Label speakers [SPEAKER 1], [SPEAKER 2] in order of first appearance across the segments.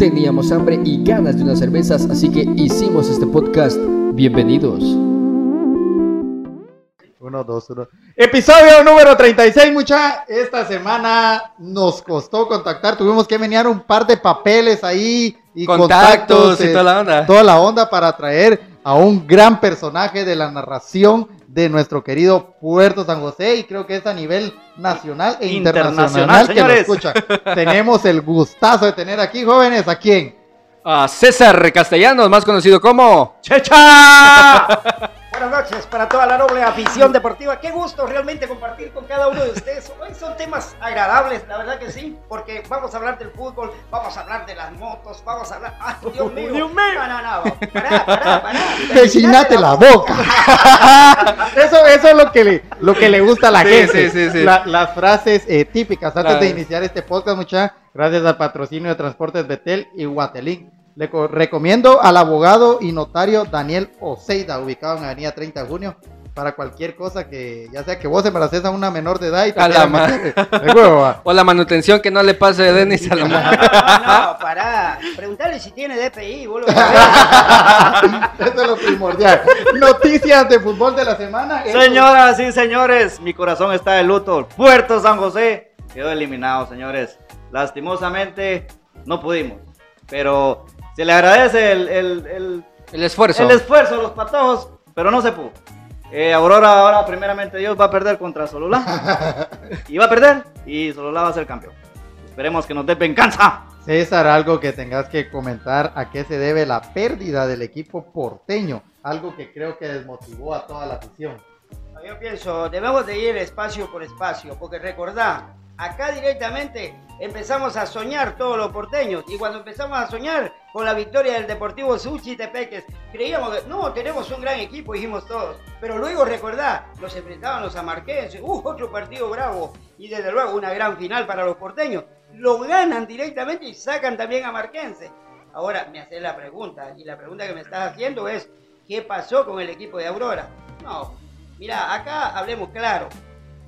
[SPEAKER 1] Teníamos hambre y ganas de unas cervezas, así que hicimos este podcast. Bienvenidos.
[SPEAKER 2] Uno, dos, uno. Episodio número 36, mucha. Esta semana nos costó contactar. Tuvimos que menear un par de papeles ahí y
[SPEAKER 3] Contactos y
[SPEAKER 2] eh,
[SPEAKER 3] toda la onda.
[SPEAKER 2] Toda la onda para traer a un gran personaje de la narración de nuestro querido Puerto San José y creo que es a nivel nacional e internacional,
[SPEAKER 4] Internacional,
[SPEAKER 2] que lo
[SPEAKER 4] señores.
[SPEAKER 2] escucha. Tenemos el gustazo de tener aquí, jóvenes, ¿a quién?
[SPEAKER 3] A César Castellanos, más conocido como
[SPEAKER 4] ¡Checha! Buenas noches para toda la noble afición deportiva. Qué gusto realmente compartir con cada uno de ustedes. Hoy son temas agradables, la verdad que sí, porque vamos a hablar del fútbol, vamos a hablar de las motos, vamos a hablar. ¡Ah, Dios mío!
[SPEAKER 3] Dios mío.
[SPEAKER 4] No, no, no. Pará, pará, pará.
[SPEAKER 2] Pechínate la boca. eso, eso es lo que le, lo que le gusta a la
[SPEAKER 3] Sí,
[SPEAKER 2] gente.
[SPEAKER 3] sí, sí, sí.
[SPEAKER 2] La- las frases eh, típicas. Antes
[SPEAKER 3] Claro.
[SPEAKER 2] de iniciar este podcast, muchachos, gracias al patrocinio de Transportes Betel y Guatelín. Le co- recomiendo al abogado y notario Daniel Oseida, ubicado en Avenida 30 de Junio, para cualquier cosa que, ya sea que vos embaraces a una menor de edad y te
[SPEAKER 3] A la
[SPEAKER 2] meter de huevo,
[SPEAKER 3] o la manutención que no le pase de Denis a la
[SPEAKER 4] No,
[SPEAKER 3] mano.
[SPEAKER 4] no, pará. Preguntale si tiene DPI, vos lo.
[SPEAKER 2] Eso es lo primordial. Noticias de fútbol de la semana.
[SPEAKER 4] Señoras y señores, mi corazón está de luto. Puerto San José quedó eliminado, señores. Lastimosamente no pudimos. Pero se le agradece el, el- el-
[SPEAKER 3] El esfuerzo.
[SPEAKER 4] el esfuerzo de los patojos, pero no se pudo. Eh, Aurora ahora primeramente Dios va a perder contra Sololá. y va a perder y Sololá va a ser campeón. Esperemos que nos dé venganza.
[SPEAKER 2] César, algo que tengas que comentar a qué se debe la pérdida del equipo porteño, algo que creo que desmotivó a toda la afición.
[SPEAKER 4] Yo pienso, debemos de ir espacio por espacio, porque recordá, acá directamente empezamos a soñar todos los porteños, y cuando empezamos a soñar con la victoria del Deportivo Suchi Tepeques, creíamos que no, tenemos un gran equipo, dijimos todos, pero luego recordá, nos enfrentábamos a Marquense, uh, otro partido bravo, y desde luego una gran final para los porteños, lo ganan directamente y sacan también a Marquense. Ahora me haces la pregunta, y la pregunta que me estás haciendo es, ¿qué pasó con el equipo de Aurora? No, Mira, acá hablemos claro.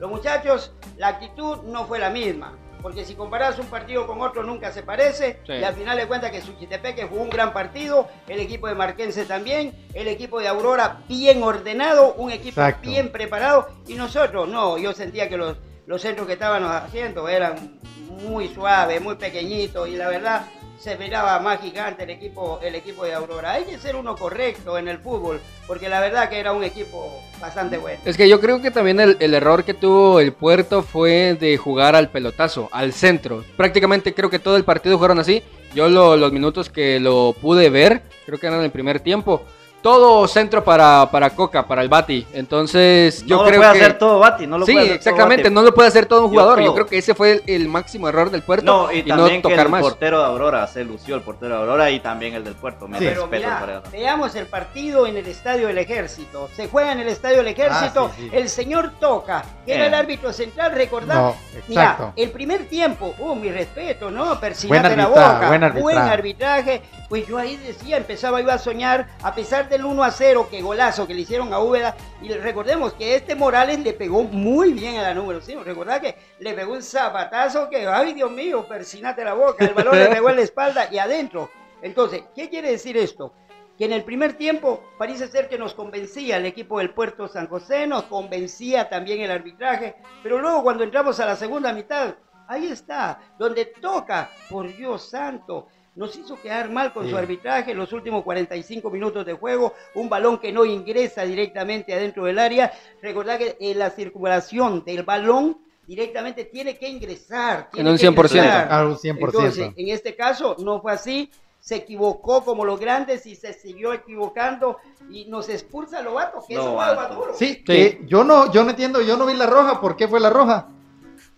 [SPEAKER 4] Los muchachos, la actitud no fue la misma. Porque si comparas un partido con otro nunca se parece.
[SPEAKER 3] Sí.
[SPEAKER 4] Y al final de cuentas que Suchitepeque jugó un gran partido. El equipo de Marquense también. El equipo de Aurora bien ordenado. Un equipo
[SPEAKER 2] Exacto.
[SPEAKER 4] bien preparado. Y nosotros, no, yo sentía que los, los centros que estaban haciendo eran muy suaves, muy pequeñitos. Y la verdad se miraba más gigante el equipo, el equipo de Aurora. Hay que ser uno correcto en el fútbol. Porque la verdad que era un equipo bastante bueno.
[SPEAKER 3] Es que yo creo que también el, error que tuvo el puerto fue de jugar al pelotazo, al centro. Prácticamente creo que todo el partido jugaron así. Yo lo- los minutos que lo pude ver, creo que eran el primer tiempo. Todo centro para, para Coca, para el Bati. Entonces yo
[SPEAKER 4] no
[SPEAKER 3] creo
[SPEAKER 4] lo puede
[SPEAKER 3] que...
[SPEAKER 4] hacer todo Bati, no lo
[SPEAKER 3] sí,
[SPEAKER 4] puede hacer todo
[SPEAKER 3] exactamente,
[SPEAKER 4] Bati.
[SPEAKER 3] no lo puede hacer todo un jugador. Yo creo que ese fue el, el máximo error del puerto
[SPEAKER 5] No, y,
[SPEAKER 3] y, no
[SPEAKER 5] también que
[SPEAKER 3] tocar
[SPEAKER 5] el
[SPEAKER 3] más.
[SPEAKER 5] portero de Aurora se lució el portero de Aurora y también el del puerto. Me
[SPEAKER 2] Sí.
[SPEAKER 5] Respeto
[SPEAKER 4] mira, veamos el partido en el Estadio del Ejército. Se juega en el Estadio del Ejército.
[SPEAKER 2] Ah, sí, sí.
[SPEAKER 4] El señor Toca, que era el árbitro central, recordar.
[SPEAKER 2] No,
[SPEAKER 4] Mira, el primer tiempo, uh, mi respeto, ¿no?
[SPEAKER 2] Buen
[SPEAKER 4] Persinate la boca.
[SPEAKER 2] buen arbitraje.
[SPEAKER 4] arbitraje. Pues yo ahí decía, empezaba iba a soñar, a pesar del 1 a 0, que golazo que le hicieron a Úbeda. Y recordemos que este Morales le pegó muy bien a la número 5. Recordad que le pegó un zapatazo que, ay Dios mío, persinate la boca. El balón le pegó en la espalda y adentro. Entonces, ¿qué quiere decir esto? Que en el primer tiempo parece ser que nos convencía el equipo del Puerto San José, nos convencía también el arbitraje, pero luego cuando entramos a la segunda mitad, ahí está, donde toca, por Dios santo, nos hizo quedar mal con
[SPEAKER 2] Sí.
[SPEAKER 4] su arbitraje en los últimos 45 minutos de juego, un balón que no ingresa directamente adentro del área. Recordad que en la circulación del balón directamente tiene que ingresar.
[SPEAKER 3] En
[SPEAKER 4] tiene
[SPEAKER 3] un
[SPEAKER 4] que
[SPEAKER 3] 100%.
[SPEAKER 4] ingresar.
[SPEAKER 2] A un 100%.
[SPEAKER 4] Entonces, en este caso no fue así, se equivocó como los grandes y se siguió equivocando y nos expulsa a Lobato, que eso fue duro.
[SPEAKER 2] Sí,
[SPEAKER 3] Sí.
[SPEAKER 2] eh, yo no, yo no entiendo, yo no vi la roja, ¿por qué fue la roja?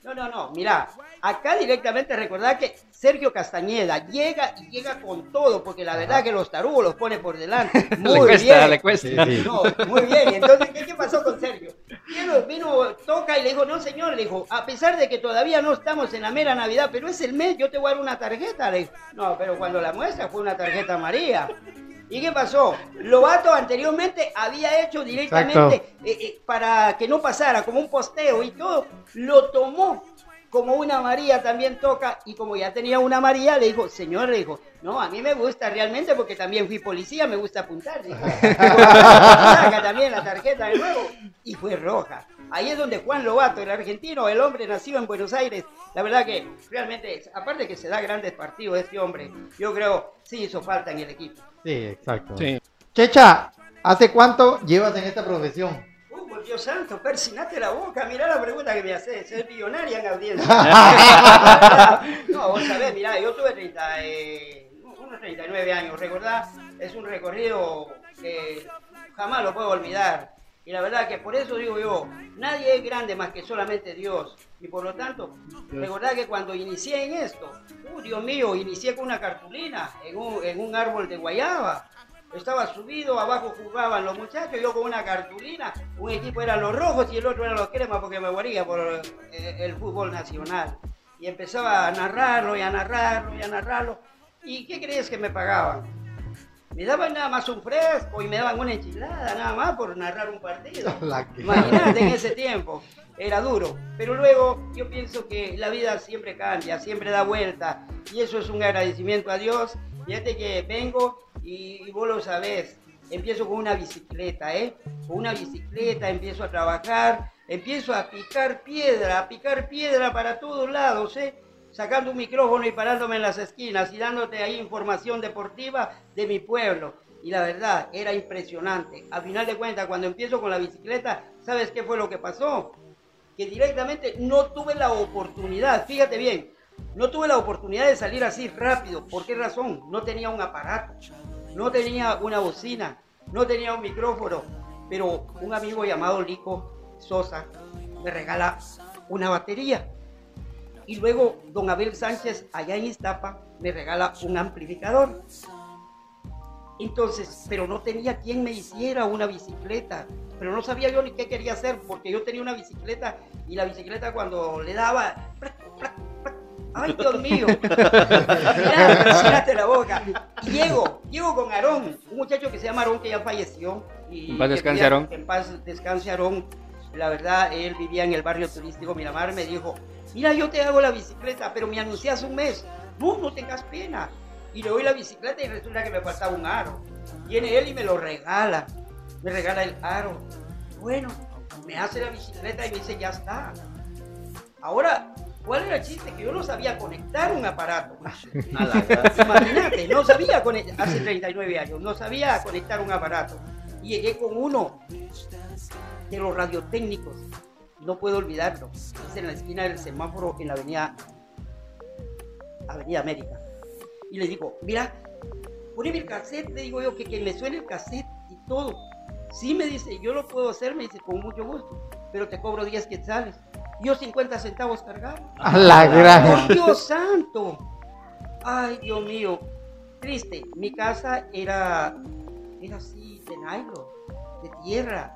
[SPEAKER 4] No, no, no, mira, acá directamente recordar que Sergio Castañeda llega y llega con todo, porque la verdad que los tarugos los pone por delante. Muy
[SPEAKER 3] le cuesta,
[SPEAKER 4] bien.
[SPEAKER 3] le cuesta.
[SPEAKER 2] Sí, sí.
[SPEAKER 4] No, muy bien. Y entonces, ¿qué, qué pasó con Sergio? Vino, vino, toca y le dijo, no señor, le dijo, a pesar de que todavía no estamos en la mera Navidad, pero es el mes, yo te voy a dar una tarjeta. Le dijo, no, pero cuando la muestra fue una tarjeta María. ¿Y qué pasó? Lobato anteriormente había hecho directamente eh, eh, para que no pasara, como un posteo y todo, lo tomó como una María también toca, y como ya tenía una María, le dijo, señor, le dijo, no, a mí me gusta realmente porque también fui policía, me gusta apuntar. dijo. Saca también la tarjeta de nuevo, y fue roja. Ahí es donde Juan Lobato, el argentino, el hombre nacido en Buenos Aires, la verdad que realmente, aparte que se da grandes partidos este hombre, yo creo sí hizo falta en el equipo.
[SPEAKER 2] Sí, exacto.
[SPEAKER 3] Sí.
[SPEAKER 2] Checha, ¿hace cuánto llevas en esta profesión?
[SPEAKER 4] Por Dios santo, persinate la boca, mirá la pregunta que me haces, es millonaria en audiencia. no, vos sabés, mirá, yo tuve 30, eh, unos 39 años, recordá, es un recorrido que jamás lo puedo olvidar. Y la verdad que por eso digo yo, nadie es grande más que solamente Dios. Y por lo tanto, recordá que cuando inicié en esto, uh, Dios mío, inicié con una cartulina en un, en un árbol de guayaba. Estaba subido, abajo jugaban los muchachos, yo con una cartulina, un equipo eran los rojos y el otro eran los cremas porque me moría por eh, el fútbol nacional. Y empezaba a narrarlo y a narrarlo y a narrarlo. ¿Y qué crees que me pagaban? Me daban nada más un fresco y me daban una enchilada, nada más por narrar un partido. Imagínate en ese tiempo, era duro. Pero luego yo pienso que la vida siempre cambia, siempre da vuelta. Y eso es un agradecimiento a Dios. Fíjate que vengo y, y vos lo sabés. Empiezo con una bicicleta, ¿eh? Con una bicicleta empiezo a trabajar, empiezo a picar piedra, a picar piedra para todos lados, ¿eh? Sacando un micrófono y parándome en las esquinas y dándote ahí información deportiva de mi pueblo. Y la verdad, era impresionante. Al final de cuentas, cuando empiezo con la bicicleta, ¿sabes qué fue lo que pasó? Que directamente no tuve la oportunidad, fíjate bien, no tuve la oportunidad de salir así rápido. ¿Por qué razón? No tenía un aparato, no tenía una bocina, no tenía un micrófono. Pero un amigo llamado Lico Sosa me regala una batería. Y luego don Abel Sánchez, allá en Iztapa, me regala un amplificador. Entonces, pero no tenía quien me hiciera una bicicleta. Pero no sabía yo ni qué quería hacer, porque yo tenía una bicicleta y la bicicleta cuando le daba... ¡Ay, Dios mío! Mira, la boca. Y llego, llego con Aarón, un muchacho que se llama Aarón que ya falleció. Y
[SPEAKER 3] En paz descanse, Aarón.
[SPEAKER 4] En paz descanse Aarón. La verdad, él vivía en el barrio turístico Miramar. Me dijo, mira, yo te hago la bicicleta, pero me anuncias un mes. No, no tengas pena. Y le doy la bicicleta y resulta que me faltaba un aro. Viene él y me lo regala. Me regala el aro. Bueno, me hace la bicicleta y me dice, ya está. Ahora, ¿cuál era el chiste? Que yo no sabía conectar un aparato. Imagínate, no sabía conectar, hace 39 años, no sabía conectar un aparato. Y llegué con uno de los radiotécnicos. No puedo olvidarlo. Es en la esquina del semáforo en la avenida, avenida América. Y le digo, mira, poneme el cassette, le digo yo, que, que me suene el cassette y todo. Sí, me dice, yo lo puedo hacer, me dice, con mucho gusto, pero te cobro 10 quetzales. Yo 50 centavos cargado.
[SPEAKER 2] A la gran.
[SPEAKER 4] ¡Por Dios santo! Ay, Dios mío. Triste. Mi casa era, era así, de nylon, de tierra.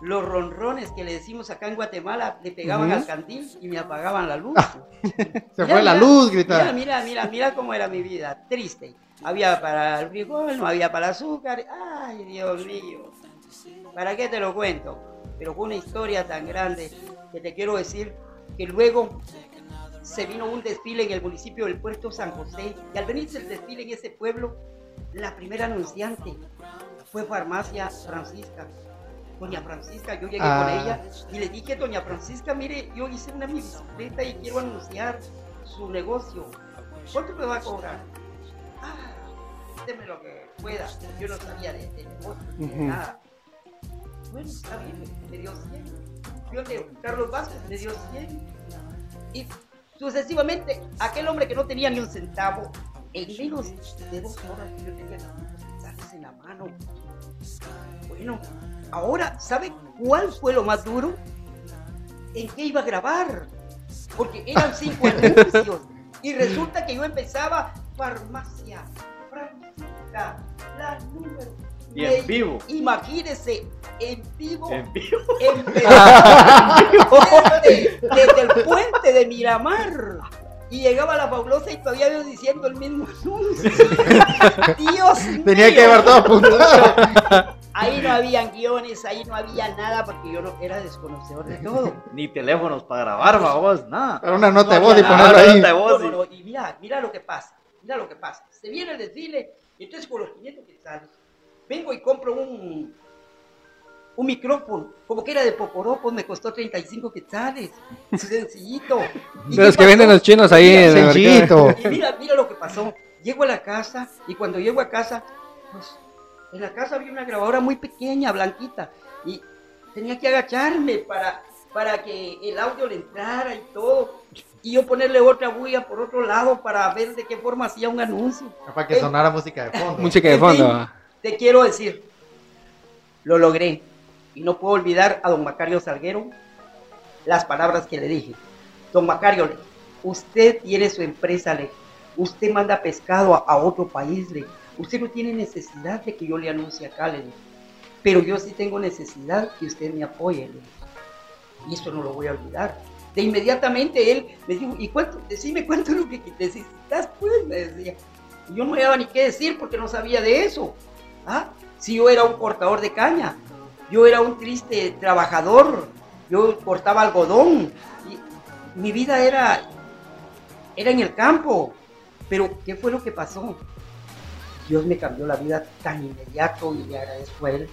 [SPEAKER 4] Los ronrones que le decimos acá en Guatemala le pegaban al candil y me apagaban la luz.
[SPEAKER 2] Se
[SPEAKER 4] Mira,
[SPEAKER 2] fue la
[SPEAKER 4] mira,
[SPEAKER 2] luz,
[SPEAKER 4] Mira,
[SPEAKER 2] grita.
[SPEAKER 4] mira, mira, mira cómo era mi vida. Triste. Había para el frijol, no había para el azúcar. Ay, Dios mío. ¿Para qué te lo cuento? Pero fue una historia tan grande que te quiero decir que luego se vino un desfile en el municipio del Puerto San José y al venirse el desfile en ese pueblo, la primera anunciante fue Farmacia Francisca. Doña Francisca, yo llegué
[SPEAKER 2] Ah.
[SPEAKER 4] con ella y le dije, Doña Francisca, mire, yo hice una bicicleta y quiero anunciar su negocio. ¿Cuánto me va a cobrar? Ah, deme lo que pueda. Yo no sabía de, de negocio, ni de nada. Bueno, está bien, me dio 100. De Carlos Vázquez me dio 100. Y sucesivamente, aquel hombre que no tenía ni un centavo, en menos de dos horas yo tenía 500 quetzales en la mano. Bueno, ahora, ¿sabe cuál fue lo más duro? ¿En qué iba a grabar? Porque eran cinco anuncios. Y resulta que yo empezaba farmacia, Francisca, la número.
[SPEAKER 5] Y en vivo.
[SPEAKER 4] Imagínese, en vivo,
[SPEAKER 5] En vivo.
[SPEAKER 4] empezaba desde, desde el puente de Miramar. Y llegaba la fabulosa y todavía iba diciendo el mismo anuncio. Dios
[SPEAKER 2] Tenía
[SPEAKER 4] mío.
[SPEAKER 2] que llevar todo apuntado.
[SPEAKER 4] Ahí no habían guiones, ahí no había nada porque yo no era desconocedor de todo.
[SPEAKER 5] Ni teléfonos para grabar, vamos, nada.
[SPEAKER 2] Para una nota de
[SPEAKER 4] No
[SPEAKER 2] voz y ponerlo ahí.
[SPEAKER 5] nota de voz.
[SPEAKER 4] No, no, no, y mira, mira lo que pasa, mira lo que pasa. Se viene el desfile, y entonces con los 500 quetzales, vengo y compro un, un micrófono, como que era de Poporopo, me costó 35 quetzales, sencillito. ¿Y
[SPEAKER 3] De los que venden los chinos ahí en el mercado.
[SPEAKER 2] Sencillito.
[SPEAKER 4] Y mira, mira lo que pasó. Llego a la casa y cuando llego a casa, pues en la casa había una grabadora muy pequeña, blanquita, y tenía que agacharme para, para que el audio le entrara y todo. Y yo ponerle otra bulla por otro lado para ver de qué forma hacía un anuncio.
[SPEAKER 2] Para que sonara música de fondo.
[SPEAKER 3] Música de fondo.
[SPEAKER 4] Te quiero decir, lo logré. Y no puedo olvidar a don Macario Salguero las palabras que le dije. Don Macario, usted tiene su empresa, le usted manda pescado a, otro país, le usted no tiene necesidad de que yo le anuncie acá, le pero yo sí tengo necesidad que usted me apoye. le. Y eso no lo voy a olvidar. De inmediatamente él me dijo, ¿y cuánto? Decime cuánto es lo que necesitas, pues, me decía. Yo no me daba ni qué decir porque no sabía de eso. ¿Ah? Si yo era un cortador de caña, yo era un triste trabajador, yo cortaba algodón, y mi vida era, era en el campo. Pero, ¿qué fue lo que pasó? Dios me cambió la vida tan inmediato y le agradezco a él.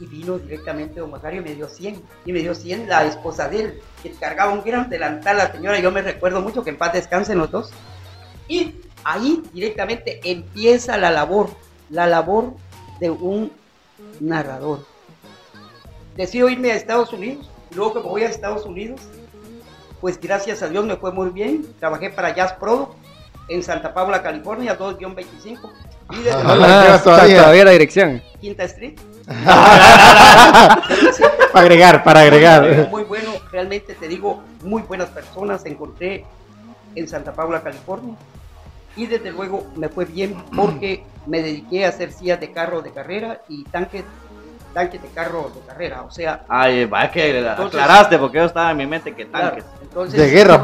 [SPEAKER 4] Y vino directamente don Macario y me dio 100. Y me dio 100 la esposa de él, que cargaba un gran delantal la señora. Yo me recuerdo mucho que en paz descansen los dos. Y ahí directamente empieza la labor, la labor de un narrador. Decido irme a Estados Unidos, luego que me voy a Estados Unidos, pues gracias a Dios me fue muy bien. Trabajé para Jazz Product en Santa Paula, California, 2-25, y desde
[SPEAKER 2] la
[SPEAKER 3] Ah,
[SPEAKER 2] todavía
[SPEAKER 3] la dirección.
[SPEAKER 4] Quinta Street.
[SPEAKER 2] Para agregar, para agregar.
[SPEAKER 4] Muy bueno, realmente te digo, muy buenas personas encontré en Santa Paula, California. Y desde luego me fue bien porque me dediqué a hacer sillas de carro de carrera y tanques, tanques de carro de carrera. O sea,
[SPEAKER 5] Ay, va que
[SPEAKER 4] Entonces-
[SPEAKER 5] aclaraste porque yo estaba en mi mente que
[SPEAKER 4] claro,
[SPEAKER 5] tanques.
[SPEAKER 4] entonces,
[SPEAKER 2] De guerra,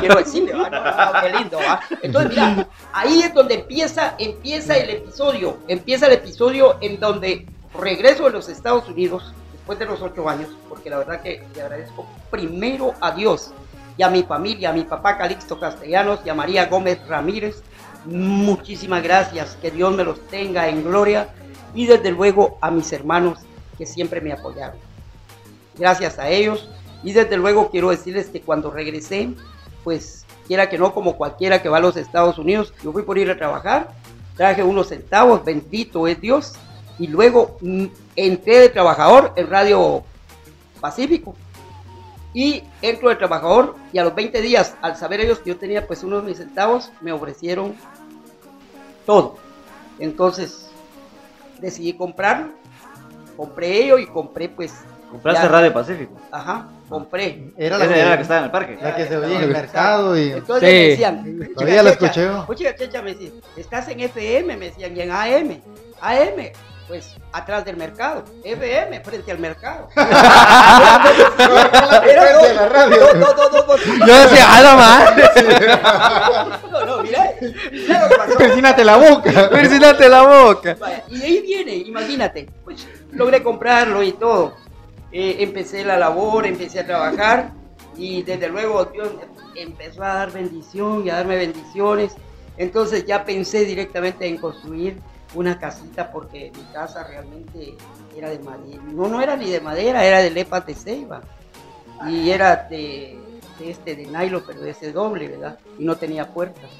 [SPEAKER 4] quiero- decirle, ah, no, no, qué lindo, ah. Entonces, mira, ahí es donde empieza, empieza el episodio. Empieza el episodio en donde regreso de los Estados Unidos después de los ocho años, porque la verdad que le agradezco primero a Dios y a mi familia, a mi papá Calixto Castellanos y a María Gómez Ramírez. Muchísimas gracias, que Dios me los tenga en gloria y desde luego a mis hermanos que siempre me apoyaron. Gracias a ellos y desde luego quiero decirles que cuando regresé, pues quiera que no como cualquiera que va a los Estados Unidos, yo fui por ir a trabajar, traje unos centavos, bendito es Dios, y luego mm, entré de trabajador en Radio Pacífico. Y entro de trabajador y a los 20 días, al saber ellos que yo tenía pues unos de mis centavos, me ofrecieron todo. Entonces decidí comprarlo, compré ello y compré pues...
[SPEAKER 5] ¿Compraste
[SPEAKER 4] ya-
[SPEAKER 5] Radio Pacífico?
[SPEAKER 4] Ajá, compré.
[SPEAKER 2] Era la
[SPEAKER 5] Esa era la que
[SPEAKER 2] que,
[SPEAKER 5] estaba en el parque.
[SPEAKER 2] la que se oía en el mercado y
[SPEAKER 4] Entonces
[SPEAKER 3] Sí.
[SPEAKER 4] me decían,
[SPEAKER 2] todavía la
[SPEAKER 4] "Checha,
[SPEAKER 2] escuché.
[SPEAKER 4] Oye, Checha, me decían, estás en FM, me decían, y en AM. AM, pues atrás del mercado. FM, frente al mercado. Era.
[SPEAKER 3] Yo decía, ¡ah, la madre!
[SPEAKER 4] No, no, mira.
[SPEAKER 2] Persínate la boca.
[SPEAKER 3] Persínate la boca.
[SPEAKER 4] Vaya, Y de ahí viene, imagínate, pues logré comprarlo y todo. Eh, empecé la labor, empecé a trabajar y desde luego Dios empezó a dar bendición y a darme bendiciones. Entonces ya pensé directamente en construir una casita porque mi casa realmente era de madera. No, no era ni de madera, era de lepas de ceiba. Y era de, este, de nylon, pero de ese doble, ¿verdad? Y no tenía puertas.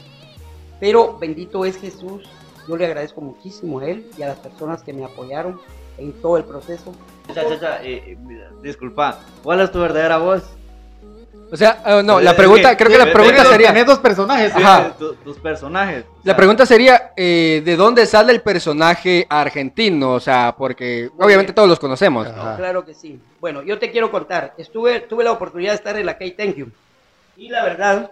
[SPEAKER 4] Pero bendito es Jesús. Yo le agradezco muchísimo a él y a las personas que me apoyaron en todo el proceso.
[SPEAKER 5] Cha, eh, eh, disculpa, ¿cuál es tu verdadera voz?
[SPEAKER 3] O sea, eh, no, la
[SPEAKER 5] Es
[SPEAKER 3] pregunta,
[SPEAKER 5] que-
[SPEAKER 3] creo que la pregunta sería,
[SPEAKER 2] Tenés dos personajes.
[SPEAKER 3] Ajá.
[SPEAKER 5] Eh, tus personajes. O
[SPEAKER 3] la pregunta sería, eh, ¿de dónde sale el personaje argentino? O sea, porque obviamente todos los conocemos.
[SPEAKER 2] Ajá.
[SPEAKER 4] Claro que sí. Bueno, yo te quiero contar. Estuve, tuve la oportunidad de estar en la K-Thank You. Y la verdad,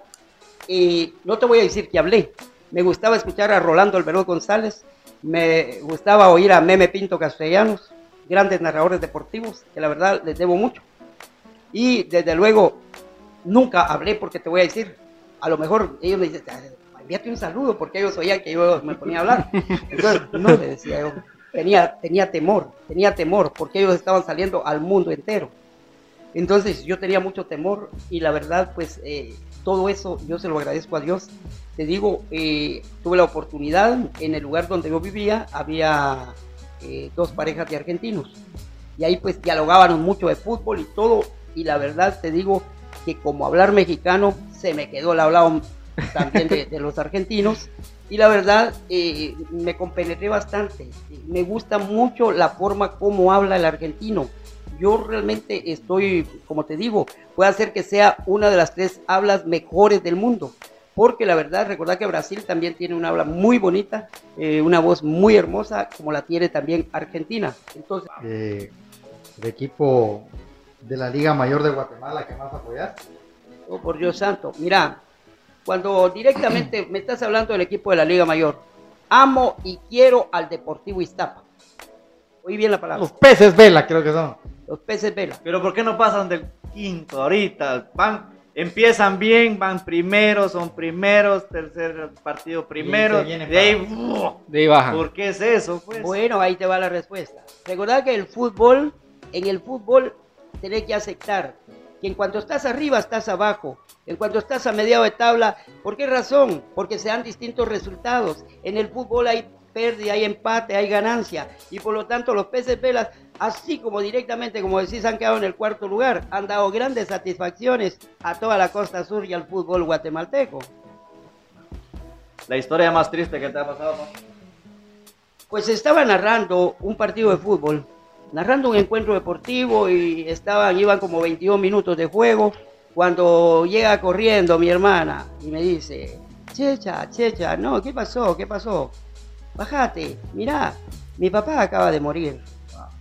[SPEAKER 4] eh, no te voy a decir que hablé. Me gustaba escuchar a Rolando Alberto González. Me gustaba oír a Meme Pinto Castellanos, grandes narradores deportivos, que la verdad les debo mucho. Y desde luego, nunca hablé porque te voy a decir, a lo mejor ellos me dicen, "Ah, envíate un saludo porque ellos oían que yo me ponía a hablar. Entonces, no le decía yo. tenía, tenía temor, tenía temor, porque ellos estaban saliendo al mundo entero. Entonces yo tenía mucho temor y la verdad, pues eh, todo eso yo se lo agradezco a Dios. Te digo, eh, tuve la oportunidad en el lugar donde yo vivía, había eh, dos parejas de argentinos y ahí pues dialogábamos mucho de fútbol y todo y la verdad te digo que como hablar mexicano se me quedó el hablado también de, los argentinos y la verdad eh, me compenetré bastante. Me gusta mucho la forma como habla el argentino. Yo realmente estoy, como te digo, puede hacer que sea una de las tres hablas mejores del mundo. Porque la verdad, recordad que Brasil también tiene una habla muy bonita, eh, una voz muy hermosa, como la tiene también Argentina. Entonces,
[SPEAKER 2] Eh, el equipo de la Liga Mayor de Guatemala que más apoyas.
[SPEAKER 4] Oh, por Dios santo. Mira, cuando directamente me estás hablando del equipo de la Liga Mayor, amo y quiero al Deportivo Iztapa. Oí bien la palabra.
[SPEAKER 2] Los peces vela, creo que son.
[SPEAKER 4] Los peces Vela.
[SPEAKER 5] Pero ¿por qué no pasan del quinto ahorita? Van, empiezan bien, van primeros, son primeros, tercer partido primero.
[SPEAKER 2] viene
[SPEAKER 5] de ahí.
[SPEAKER 3] De ahí bajan.
[SPEAKER 5] ¿Por qué es eso? Pues?
[SPEAKER 4] Bueno, ahí te va la respuesta. Recordad que el fútbol, en el fútbol tenés que aceptar que en cuanto estás arriba estás abajo, en cuanto estás a mediado de tabla, ¿por qué razón? Porque se dan distintos resultados. En el fútbol hay pérdida, hay empate, hay ganancia y por lo tanto los peces velas, así como directamente, como decís, han quedado en el cuarto lugar, han dado grandes satisfacciones a toda la costa sur y al fútbol guatemalteco.
[SPEAKER 5] La historia más triste que te ha pasado. ¿no?
[SPEAKER 4] Pues estaba narrando un partido de fútbol, narrando un encuentro deportivo y estaban, iban como 22 minutos de juego, cuando llega corriendo mi hermana y me dice, Checha, Checha, no, ¿qué pasó? ¿Qué pasó? Bájate, mirá, mi papá acaba de morir.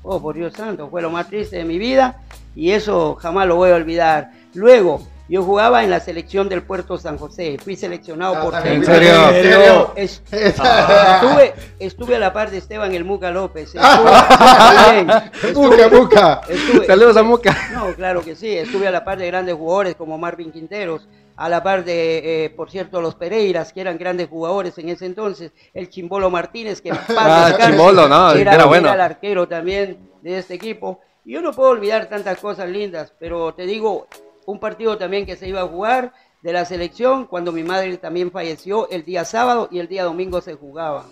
[SPEAKER 4] Oh, por Dios santo, fue lo más triste de mi vida y eso jamás lo voy a olvidar. Luego, yo jugaba en la selección del Puerto San José, fui seleccionado por...
[SPEAKER 3] ¿En serio?
[SPEAKER 4] Pero es- Estuve, estuve a la par de Esteban el Muca López. Estuve, bien,
[SPEAKER 2] Buca, buca.
[SPEAKER 4] estuve-
[SPEAKER 3] Saludos a Muca.
[SPEAKER 4] No, claro que sí. Estuve a la par de grandes jugadores como Marvin Quinteros, a la par de, eh, por cierto, los Pereiras, que eran grandes jugadores en ese entonces, el Chimbolo Martínez, que en
[SPEAKER 3] Ah, Chimbolo, no,
[SPEAKER 4] era,
[SPEAKER 3] era bueno.
[SPEAKER 4] era el arquero también de este equipo. Y yo no puedo olvidar tantas cosas lindas, pero te digo, un partido también que se iba a jugar de la selección cuando mi madre también falleció el día sábado y el día domingo se jugaba.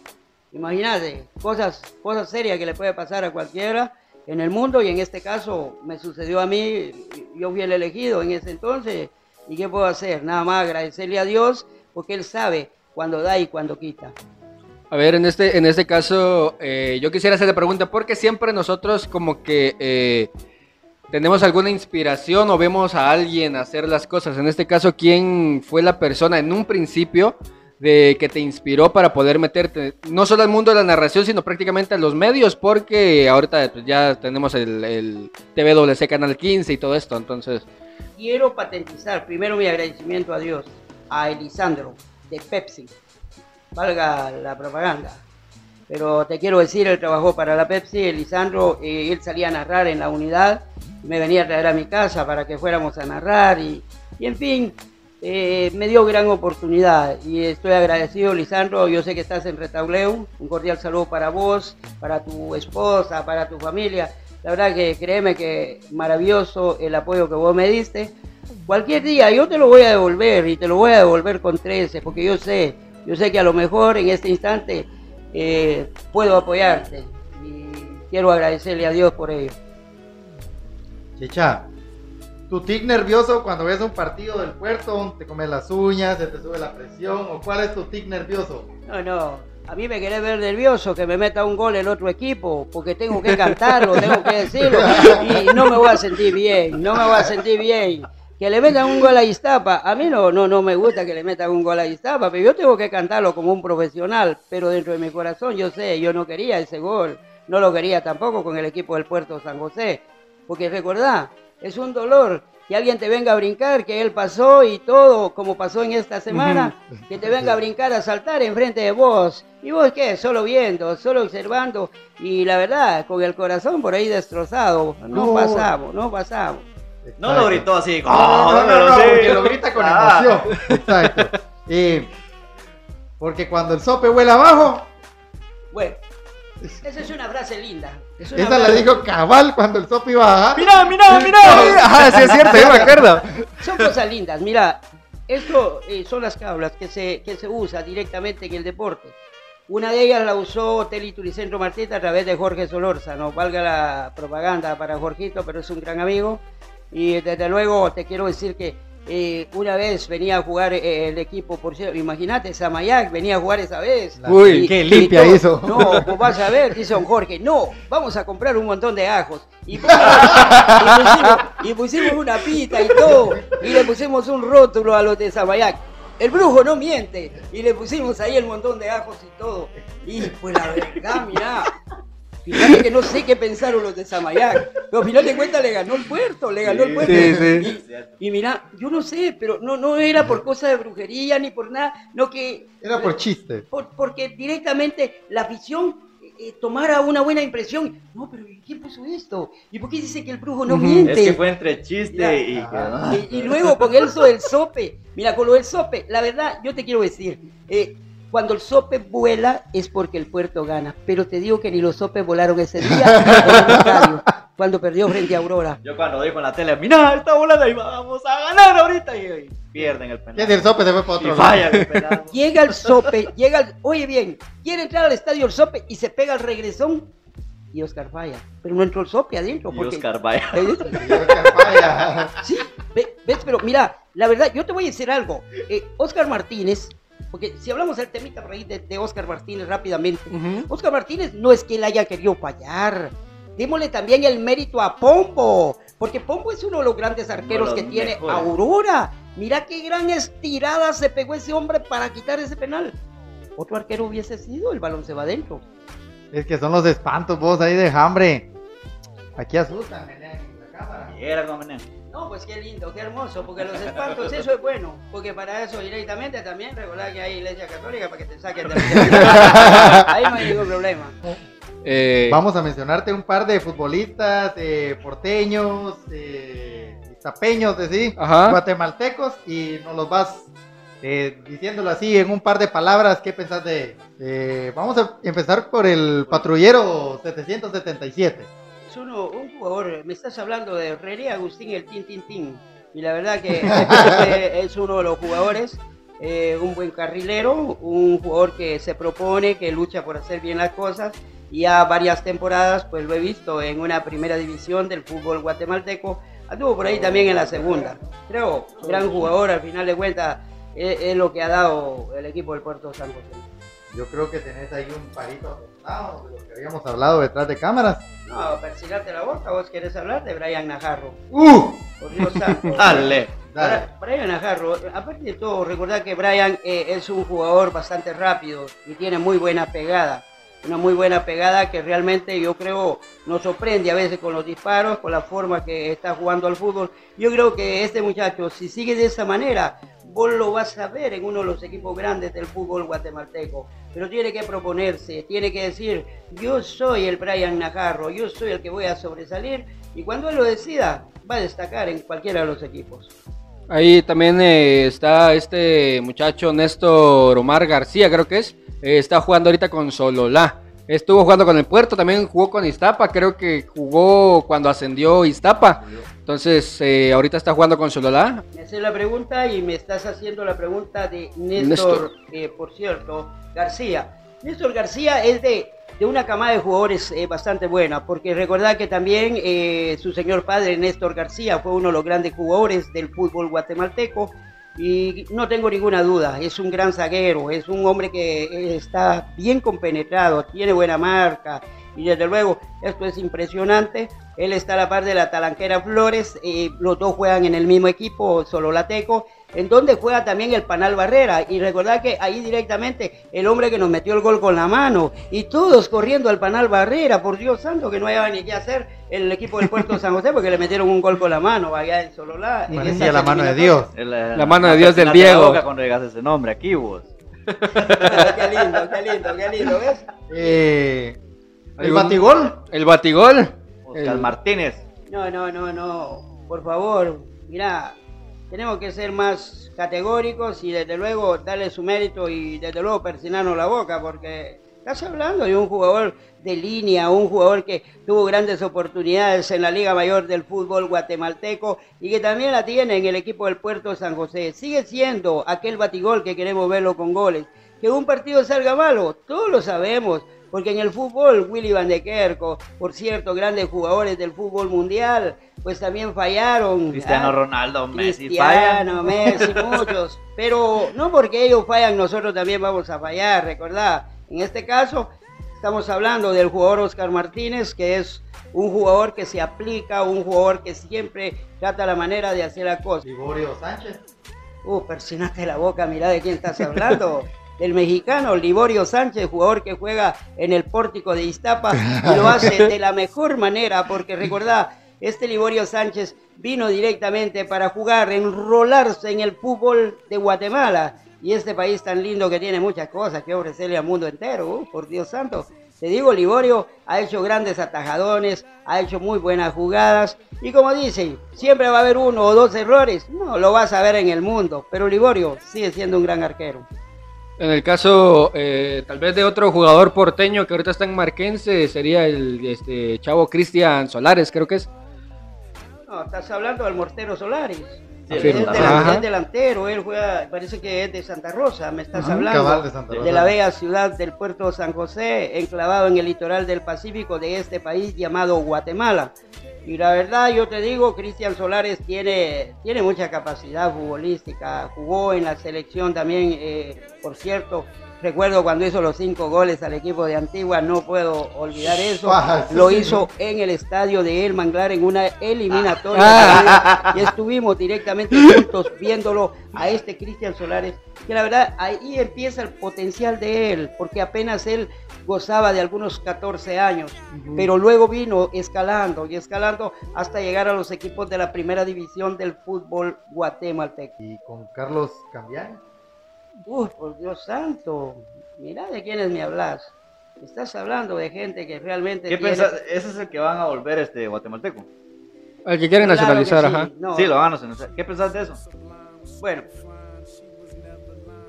[SPEAKER 4] Imagínate, cosas, cosas serias que le puede pasar a cualquiera en el mundo y en este caso me sucedió a mí, yo fui el elegido en ese entonces y qué puedo hacer, nada más agradecerle a Dios porque Él sabe cuándo da y cuándo quita.
[SPEAKER 3] A ver, en este, en este caso, eh, yo quisiera hacer la pregunta, porque siempre nosotros como que eh, tenemos alguna inspiración o vemos a alguien hacer las cosas. En este caso, ¿quién fue la persona en un principio de que te inspiró para poder meterte no solo al mundo de la narración, sino prácticamente a los medios? Porque ahorita pues, ya tenemos el, el TVWC Canal 15 y todo esto, entonces...
[SPEAKER 4] Quiero patentizar primero mi agradecimiento a Dios, a Elisandro de Pepsi, valga la propaganda. Pero te quiero decir, él trabajó para la Pepsi, Elisandro, eh, él salía a narrar en la unidad, me venía a traer a mi casa para que fuéramos a narrar y, y en fin, eh, me dio gran oportunidad y estoy agradecido, Lisandro. Yo sé que estás en Retauleu. Un cordial saludo para vos, para tu esposa, para tu familia. La verdad que créeme que maravilloso el apoyo que vos me diste. Cualquier día yo te lo voy a devolver y te lo voy a devolver con 13, porque yo sé, yo sé que a lo mejor en este instante eh, puedo apoyarte y quiero agradecerle a Dios por ello.
[SPEAKER 2] Chicha, tu tic nervioso cuando ves un partido del puerto, te comes las uñas, se te sube la presión, o cuál es tu tic nervioso?
[SPEAKER 4] No, no. A mí me querés ver nervioso que me meta un gol el otro equipo, porque tengo que cantarlo, tengo que decirlo, y no me voy a sentir bien, no me voy a sentir bien. Que le metan un gol a Iztapa, a mí no, no, no me gusta que le metan un gol a Iztapa, pero yo tengo que cantarlo como un profesional, pero dentro de mi corazón yo sé, yo no quería ese gol, no lo quería tampoco con el equipo del Puerto San José, porque recordá, es un dolor que alguien te venga a brincar, que él pasó y todo, como pasó en esta semana, que te venga a brincar, a saltar enfrente de vos. ¿Y vos qué? Solo viendo, solo observando. Y la verdad, con el corazón por ahí destrozado. No,
[SPEAKER 2] No.
[SPEAKER 4] pasamos, no pasamos.
[SPEAKER 5] No lo gritó así.
[SPEAKER 2] No, no, no, no,
[SPEAKER 5] sí.
[SPEAKER 2] porque lo grita con
[SPEAKER 5] Ah.
[SPEAKER 2] emoción. Exacto. Y porque cuando el sope vuela abajo,
[SPEAKER 4] Bueno, Esa es una frase linda. Es
[SPEAKER 2] Esa la dijo cabal cuando el Sopi iba a bajar.
[SPEAKER 5] Mira, mira, mira.
[SPEAKER 3] Ah, sí es cierto, yo me acuerdo.
[SPEAKER 4] Son cosas lindas. Mira, esto eh, son las cablas que se, que se usa directamente en el deporte. Una de ellas la usó Telituricentro Martita a través de Jorge Solorza, no valga la propaganda para Jorgito, pero es un gran amigo. Y desde luego te quiero decir que eh, una vez venía a jugar eh, el equipo, por cierto, imagínate, Samayac venía a jugar esa vez.
[SPEAKER 3] Uy,
[SPEAKER 2] qué limpia
[SPEAKER 4] todo-
[SPEAKER 2] hizo.
[SPEAKER 4] No, pues vas a ver, dice don Jorge, no, vamos a comprar un montón de ajos. Y pusimos, y pusimos- y pusimos una pita y todo, y le pusimos un rótulo a los de Samayac. El brujo no miente, y le pusimos ahí el montón de ajos y todo. Y pues la verdad, mirá, fíjate que no sé qué pensaron los de Samayac, pero al final de cuentas le ganó el puerto, le ganó el puerto.
[SPEAKER 3] Sí, sí.
[SPEAKER 4] Y, y mira, yo no sé, pero no, no era por cosa de brujería ni por nada, no que
[SPEAKER 2] Era por chiste.
[SPEAKER 4] por- porque directamente la afición eh, eh, tomara una buena impresión. No, pero ¿y ¿quién puso esto? ¿Y por qué dice que el brujo no miente?
[SPEAKER 5] Es que fue entre chiste
[SPEAKER 4] Mira.
[SPEAKER 5] y.
[SPEAKER 2] Ajá.
[SPEAKER 4] y, y luego con eso del sope. Mira, con lo del sope, la verdad, yo te quiero decir, eh, cuando el sope vuela es porque el puerto gana. Pero te digo que ni los sopes volaron ese día en el estadio, cuando perdió frente a Aurora.
[SPEAKER 5] Yo cuando dijo en la tele, mira, está volando y vamos a ganar ahorita. Y, y pierden el
[SPEAKER 2] ¿Quién
[SPEAKER 5] penal.
[SPEAKER 2] del Sope se fue para
[SPEAKER 5] Y
[SPEAKER 2] otro lado?
[SPEAKER 5] falla el penal.
[SPEAKER 4] Llega el sope, llega el, oye bien, quiere entrar al estadio el sope y se pega el regresón y Oscar falla. Pero no entró el sope adentro.
[SPEAKER 5] Y
[SPEAKER 4] Porque,
[SPEAKER 5] Oscar vaya.
[SPEAKER 2] Y Oscar falla.
[SPEAKER 4] Sí, ve- ves, pero mira, la verdad, yo te voy a decir algo. Eh, Oscar Martínez, porque si hablamos del temita por ahí de, de Oscar Martínez rápidamente. Oscar Martínez no es que él haya querido fallar. Démosle también el mérito a Pombo, porque Pombo es uno de los grandes arqueros que tiene
[SPEAKER 5] mejores.
[SPEAKER 4] Aurora. Mira qué gran estirada se pegó ese hombre para quitar ese penal. Otro arquero hubiese sido, el balón se va adentro.
[SPEAKER 2] Es que son los espantos vos ahí de hambre. Aquí asustan, en la cámara.
[SPEAKER 4] No, pues qué lindo, qué hermoso, porque los espantos, eso es bueno, porque para eso directamente también recordar que hay iglesia católica para que te saquen de la Ahí no hay ningún problema.
[SPEAKER 3] Eh,
[SPEAKER 2] Vamos a mencionarte un par de futbolistas, eh, porteños, eh, iztapeños, decir,
[SPEAKER 3] Ajá.
[SPEAKER 2] guatemaltecos, y nos los vas eh, diciéndolo así en un par de palabras. ¿Qué pensás de.? eh, vamos a empezar por el patrullero 777.
[SPEAKER 4] Es uno, un jugador, me estás hablando de René Agustín el Tin Tin Tin, y la verdad que es uno de los jugadores, eh, un buen carrilero, un jugador que se propone, que lucha por hacer bien las cosas, y ya varias temporadas pues lo he visto en una primera división del fútbol guatemalteco, anduvo por ahí también en la segunda, creo, gran jugador, al final de cuentas es, es lo que ha dado el equipo del Puerto San José.
[SPEAKER 2] Yo creo que tenés ahí un parito apuntado de lo que habíamos hablado detrás de cámaras.
[SPEAKER 4] No, persigarte la boca, vos querés hablar de Brian Najarro,
[SPEAKER 2] ¡Uh!
[SPEAKER 4] por Dios santo.
[SPEAKER 5] Dale.
[SPEAKER 2] Dale.
[SPEAKER 4] Brian Najarro, aparte de todo, recordad que Brian eh, es un jugador bastante rápido y tiene muy buena pegada. Una muy buena pegada que realmente yo creo nos sorprende a veces con los disparos, con la forma que está jugando al fútbol. Yo creo que este muchacho, si sigue de esa manera, vos lo vas a ver en uno de los equipos grandes del fútbol guatemalteco. Pero tiene que proponerse, tiene que decir, yo soy el Brian Najarro, yo soy el que voy a sobresalir. Y cuando él lo decida, va a destacar en cualquiera de los equipos.
[SPEAKER 3] Ahí también eh, está este muchacho Néstor Omar García, creo que es. Eh, está jugando ahorita con Sololá. Estuvo jugando con el Puerto, también jugó con Iztapa, creo que jugó cuando ascendió Iztapa. Entonces, eh, ahorita está jugando con Sololá.
[SPEAKER 4] Me haces la pregunta y me estás haciendo la pregunta de Néstor,
[SPEAKER 3] Néstor.
[SPEAKER 4] eh, por cierto, García. Néstor García es de, de una camada de jugadores eh, bastante buena, porque recordad que también eh, su señor padre, Néstor García, fue uno de los grandes jugadores del fútbol guatemalteco. Y no tengo ninguna duda, es un gran zaguero, es un hombre que está bien compenetrado, tiene buena marca, y desde luego esto es impresionante. Él está a la par de la Talanquera Flores, eh, los dos juegan en el mismo equipo, Sololateco, en donde juega también el Panal Barrera. Y recordad que ahí directamente el hombre que nos metió el gol con la mano, y todos corriendo al Panal Barrera, por Dios santo, que no había ni qué hacer el equipo del Puerto de San José, porque le metieron un gol con la mano allá en Sololá.
[SPEAKER 2] Parecía la mano de. Dios.
[SPEAKER 5] El,
[SPEAKER 3] La mano de Dios del Diego.
[SPEAKER 5] boca cuando digas ese nombre aquí, vos.
[SPEAKER 4] qué lindo, qué lindo, qué lindo, ¿ves?
[SPEAKER 2] Eh, el
[SPEAKER 3] ¿Algún-
[SPEAKER 2] batigol.
[SPEAKER 3] El Batigol.
[SPEAKER 5] Oscar
[SPEAKER 3] El-
[SPEAKER 5] Martínez.
[SPEAKER 4] No, no, no, no. Por favor, mira, tenemos que ser más categóricos y desde luego darle su mérito y desde luego persinarnos la boca porque Estás hablando de un jugador de línea, un jugador que tuvo grandes oportunidades en la Liga Mayor del fútbol guatemalteco y que también la tiene en el equipo del Puerto San José. Sigue siendo aquel batigol que queremos verlo con goles. Que un partido salga malo, todos lo sabemos, porque en el fútbol, Willy Van de Kerko, por cierto, grandes jugadores del fútbol mundial, pues también fallaron.
[SPEAKER 5] Cristiano
[SPEAKER 4] ¿ah?
[SPEAKER 5] Ronaldo, Messi,
[SPEAKER 4] Cristiano,
[SPEAKER 5] fallan.
[SPEAKER 4] Messi, muchos. Pero no porque ellos fallan, nosotros también vamos a fallar, recordad. En este caso, estamos hablando del jugador Oscar Martínez, que es un jugador que se aplica, un jugador que siempre trata la manera de hacer la cosa.
[SPEAKER 2] Liborio Sánchez.
[SPEAKER 4] Uh, persinaste la boca, mira de quién estás hablando. Del mexicano Liborio Sánchez, jugador que juega en el pórtico de Iztapa y lo hace de la mejor manera, porque recordá, este Liborio Sánchez vino directamente para jugar, enrolarse en el fútbol de Guatemala. Y este país tan lindo que tiene muchas cosas que ofrecerle al mundo entero, uh, por Dios santo. Te digo, Liborio ha hecho grandes atajadones, ha hecho muy buenas jugadas. Y como dicen, siempre va a haber uno o dos errores. No, lo vas a ver en el mundo. Pero Liborio sigue siendo un gran arquero.
[SPEAKER 3] En el caso, eh, tal vez de otro jugador porteño que ahorita está en Marquense, sería el este, chavo Cristian Solares, creo que es.
[SPEAKER 4] No, estás hablando del Mortero Solares.
[SPEAKER 5] Sí,
[SPEAKER 4] Es, delantero, él juega, parece que es de Santa Rosa, me estás
[SPEAKER 2] Ajá,
[SPEAKER 4] hablando.
[SPEAKER 2] cabal de Santa Rosa.
[SPEAKER 4] de la bella ciudad del puerto San José, enclavado en el litoral del Pacífico de este país llamado Guatemala. Y la verdad, yo te digo, Cristian Solares tiene, tiene mucha capacidad futbolística, jugó en la selección también, eh, por cierto. Recuerdo cuando hizo los cinco goles al equipo de Antigua, no puedo olvidar eso.
[SPEAKER 2] Ah, sí,
[SPEAKER 4] Lo
[SPEAKER 2] sí.
[SPEAKER 4] hizo en el estadio de El Manglar en una eliminatoria. y estuvimos directamente juntos viéndolo a este Cristian Solares, que la verdad ahí empieza el potencial de él, porque apenas él gozaba de algunos 14 años, pero luego vino escalando y escalando hasta llegar a los equipos de la primera división del fútbol guatemalteco.
[SPEAKER 2] Y con Carlos Cambiani.
[SPEAKER 4] Uy, por Dios santo, mira de quiénes me hablas. Estás hablando de gente que realmente
[SPEAKER 5] ¿Qué
[SPEAKER 4] tiene-
[SPEAKER 5] pensás? Ese es el que van a volver este guatemalteco.
[SPEAKER 3] El que quieren
[SPEAKER 4] Claro
[SPEAKER 3] nacionalizar,
[SPEAKER 4] que sí,
[SPEAKER 3] ajá.
[SPEAKER 4] no.
[SPEAKER 5] Sí, lo van a nacionalizar. ¿Qué pensás de eso?
[SPEAKER 4] Bueno,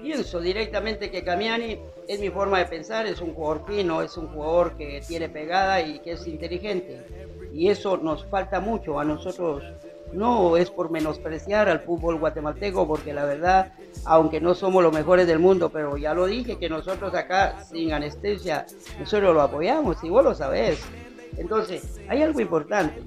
[SPEAKER 4] pienso directamente que Camiani es mi forma de pensar, es un jugador fino, es un jugador que tiene pegada y que es inteligente. Y eso nos falta mucho a nosotros. No es por menospreciar al fútbol guatemalteco, porque la verdad, aunque no somos los mejores del mundo, pero ya lo dije que nosotros acá, sin anestesia, nosotros lo apoyamos, y vos lo sabés. Entonces, hay algo importante.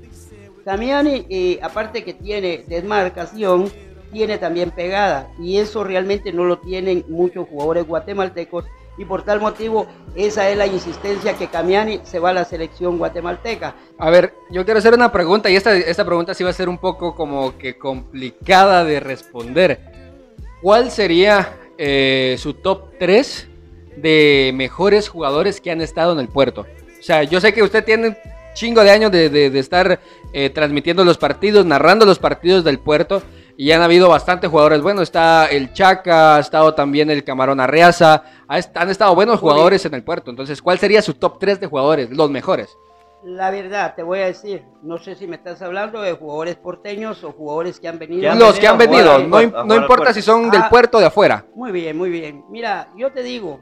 [SPEAKER 4] Damiani, eh, aparte que tiene desmarcación, tiene también pegada y eso realmente no lo tienen muchos jugadores guatemaltecos y por tal motivo esa es la insistencia que Camiani se va a la selección guatemalteca.
[SPEAKER 3] A ver, yo quiero hacer una pregunta y esta, esta pregunta sí va a ser un poco como que complicada de responder. ¿Cuál sería eh, su top 3 de mejores jugadores que han estado en el puerto? O sea, yo sé que usted tiene un chingo de años de, de- de estar eh, transmitiendo los partidos, narrando los partidos del puerto. Y han habido bastantes jugadores. Bueno, está el Chaca, ha estado también el Camarón Arreaza. han estado buenos jugadores en el puerto. Entonces, ¿cuál sería su top 3 de jugadores? Los mejores.
[SPEAKER 4] La verdad, te voy a decir, no sé si me estás hablando de jugadores porteños o jugadores que han venido.
[SPEAKER 3] Los que han
[SPEAKER 5] venido
[SPEAKER 3] no, no importa si son del
[SPEAKER 4] Ah.
[SPEAKER 3] puerto o de afuera.
[SPEAKER 4] Muy bien, muy bien. Mira, yo te digo,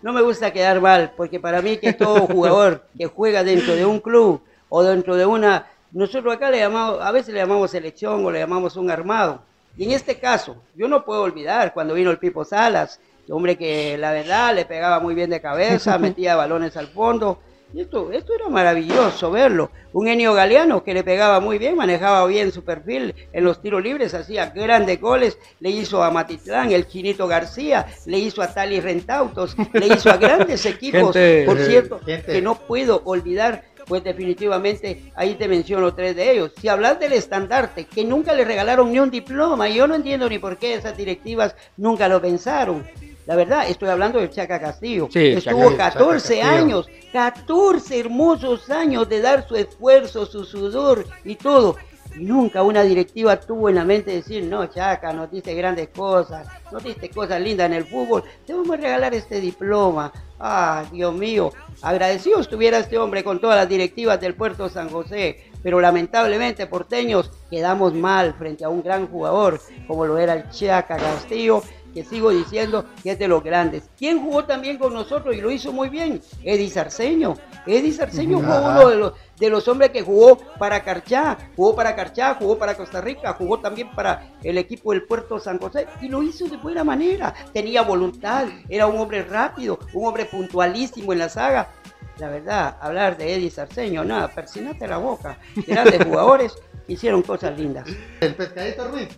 [SPEAKER 4] no me gusta quedar mal, porque para mí que todo jugador que juega dentro de un club o dentro de una, nosotros acá le llamamos, a veces le llamamos selección o le llamamos un armado. Y en este caso, yo no puedo olvidar cuando vino el Pipo Salas, hombre que la verdad le pegaba muy bien de cabeza, metía balones al fondo. Y esto, esto era maravilloso verlo. Un Enio Galeano que le pegaba muy bien, manejaba bien su perfil en los tiros libres, hacía grandes goles, le hizo a Matitlán, el Chinito García, le hizo a Tali Rentautos, le hizo a grandes equipos,
[SPEAKER 3] Gente,
[SPEAKER 4] por cierto,
[SPEAKER 2] gente.
[SPEAKER 4] que no puedo olvidar, pues definitivamente ahí te menciono tres de ellos. Si hablas del estandarte, que nunca le regalaron ni un diploma, y yo no entiendo ni por qué esas directivas nunca lo pensaron. La verdad, estoy hablando del Chaca Castillo.
[SPEAKER 3] Sí,
[SPEAKER 4] Estuvo
[SPEAKER 3] Chaca-
[SPEAKER 2] Chaca
[SPEAKER 4] 14
[SPEAKER 2] Castillo.
[SPEAKER 4] años, 14 hermosos años de dar su esfuerzo, su sudor y todo. Nunca una directiva tuvo en la mente decir, no, Chaca, nos diste grandes cosas, nos diste cosas lindas en el fútbol, te vamos a regalar este diploma. Ah, Dios mío, agradecido estuviera este hombre con todas las directivas del Puerto San José, pero lamentablemente porteños quedamos mal frente a un gran jugador como lo era el Chaca Castillo que sigo diciendo que es de los grandes. ¿Quién jugó también con nosotros y lo hizo muy bien? Eddie Sarceño. Eddie Sarceño fue uno de los, de los hombres que jugó para Carchá, jugó para Carchá, jugó para Costa Rica, jugó también para el equipo del Puerto San José y lo hizo de buena manera. Tenía voluntad, era un hombre rápido, un hombre puntualísimo en la saga. La verdad, hablar de Eddie Sarceño, nada, persinate la boca. Grandes jugadores hicieron cosas lindas.
[SPEAKER 2] El pescadito Ruiz.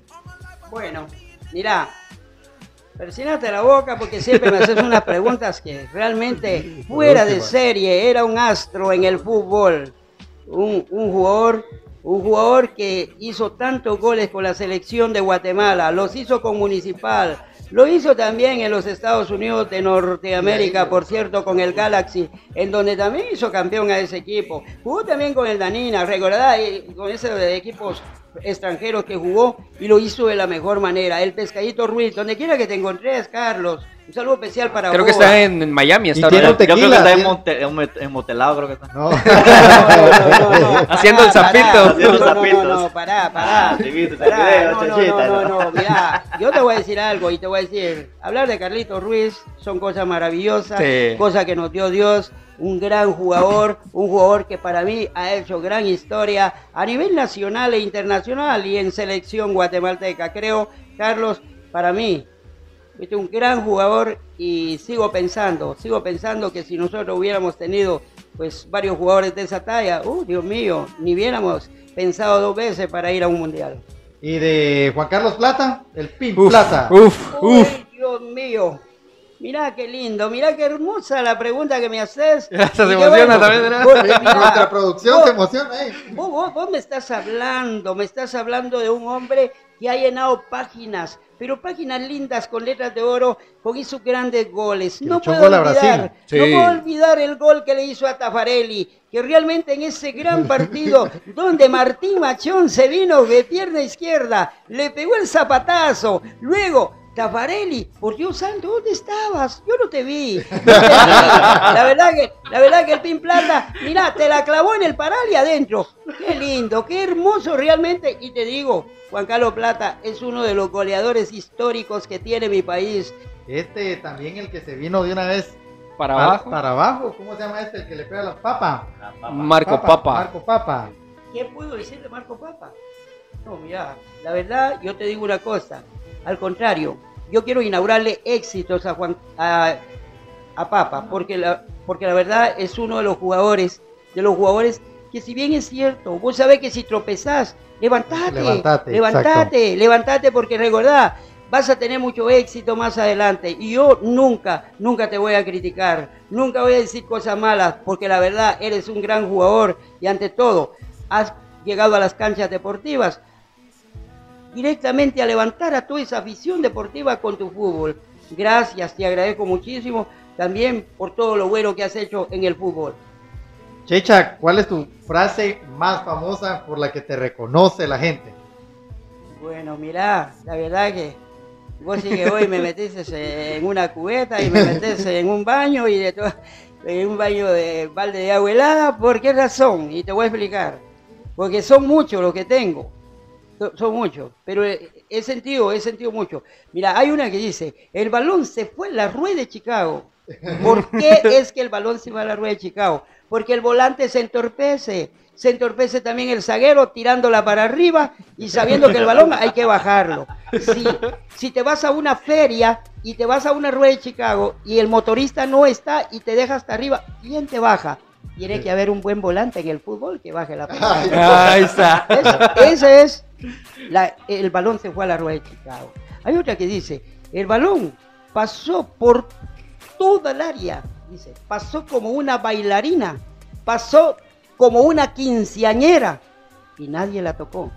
[SPEAKER 4] Bueno, mira, persinate la boca porque siempre me haces unas preguntas que realmente fuera de serie, era un astro en el fútbol, un, un jugador, un jugador que hizo tantos goles con la selección de Guatemala, los hizo con Municipal, lo hizo también en los Estados Unidos de Norteamérica, por cierto, con el Galaxy, en donde también hizo campeón a ese equipo. Jugó también con el Danina, recordad, con ese de equipos extranjeros que jugó y lo hizo de la mejor manera. El Pescadito Ruiz, donde quiera que te encontres, Carlos. Un saludo especial para
[SPEAKER 3] Creo que está en, en Miami. Está
[SPEAKER 5] Yo creo que está en, monte, en mo- en motelado, creo que está.
[SPEAKER 2] No.
[SPEAKER 3] Haciendo el zapito.
[SPEAKER 5] Haciendo
[SPEAKER 4] No, no, no, no, pará, pará.
[SPEAKER 5] Ah,
[SPEAKER 4] Pará, no, no, no, no, mirá, yo te voy a decir algo y te voy a decir, hablar de Carlitos Ruiz son cosas maravillosas,
[SPEAKER 3] Sí.
[SPEAKER 4] cosas que nos dio Dios, un gran jugador, un jugador que para mí ha hecho gran historia a nivel nacional e internacional y en selección guatemalteca. Creo, Carlos, para mí, Fuiste un gran jugador y sigo pensando, sigo pensando que si nosotros hubiéramos tenido pues varios jugadores de esa talla, uh, Dios mío, ni hubiéramos pensado dos veces para ir a un mundial.
[SPEAKER 2] Y de Juan Carlos Plata, el Pin
[SPEAKER 3] Uf,
[SPEAKER 2] Plata.
[SPEAKER 3] uf, uf.
[SPEAKER 4] Uy, Dios mío. Mirá qué lindo, mirá qué hermosa la pregunta que me haces.
[SPEAKER 3] Se también, ¿verdad?
[SPEAKER 4] vos- mirá,
[SPEAKER 2] Nuestra producción
[SPEAKER 4] vos-
[SPEAKER 2] se emociona, eh.
[SPEAKER 4] Vos, vos- vos me estás hablando, me estás hablando de un hombre que ha llenado páginas, pero páginas lindas con letras de oro, con hizo grandes goles. No puedo olvidar.
[SPEAKER 3] Sí.
[SPEAKER 4] no puedo olvidar el gol que le hizo a Tafarelli, que realmente en ese gran partido donde Martín Machón se vino de pierna izquierda, le pegó el zapatazo, luego Tafarelli, por Dios santo, ¿dónde estabas? Yo no te vi. no te vi. La verdad que, la verdad que el Pin Plata, mira, te la clavó en el paral y adentro. Qué lindo, qué hermoso realmente. Y te digo, Juan Carlos Plata es uno de los goleadores históricos que tiene mi país.
[SPEAKER 2] Este también el que se vino de una vez
[SPEAKER 3] Para
[SPEAKER 2] pa-
[SPEAKER 3] abajo.
[SPEAKER 2] Para abajo. ¿Cómo se llama este? El que le pega a las papas.
[SPEAKER 3] Marco Papa.
[SPEAKER 2] Marco Papa.
[SPEAKER 4] ¿Qué puedo decir de Marco Papa? No, mira, la verdad, yo te digo una cosa. Al contrario, yo quiero inaugurarle éxitos a Juan a, a Papa, porque la, porque la verdad es uno de los jugadores, de los jugadores que si bien es cierto, vos sabés que si tropezás, levantate,
[SPEAKER 2] Levantate,
[SPEAKER 4] levantate, levantate, porque recordá, vas a tener mucho éxito más adelante. Y yo nunca, nunca te voy a criticar, nunca voy a decir cosas malas, porque la verdad eres un gran jugador y ante todo has llegado a las canchas deportivas directamente a levantar a toda esa afición deportiva con tu fútbol. Gracias, te agradezco muchísimo también por todo lo bueno que has hecho en el fútbol.
[SPEAKER 2] Checha, ¿cuál es tu frase más famosa por la que te reconoce la gente?
[SPEAKER 4] Bueno, mirá, la verdad que vos sí que hoy me metiste en una cubeta y me metes en un baño y de todo, en un baño de balde de agua helada, ¿por qué razón? Y te voy a explicar. Porque son muchos los que tengo. Son- Son muchos, pero he he sentido, he sentido mucho. Mira, hay una que dice, el balón se fue a la rueda de Chicago. ¿Por qué es que el balón se va a la rueda de Chicago? Porque el volante se entorpece. Se entorpece también el zaguero tirándola para arriba y sabiendo que el balón hay que bajarlo. Si, si te vas a una feria y te vas a una rueda de Chicago y el motorista no está y te deja hasta arriba, ¿quién te baja? Tiene que haber un buen volante en el fútbol que baje la pelota.
[SPEAKER 3] Ahí está.
[SPEAKER 4] Esa es el balón se fue a la rueda de Chicago. Hay otra que dice, el balón pasó por toda el área, pasó como una bailarina, pasó como una quinceañera y nadie la tocó.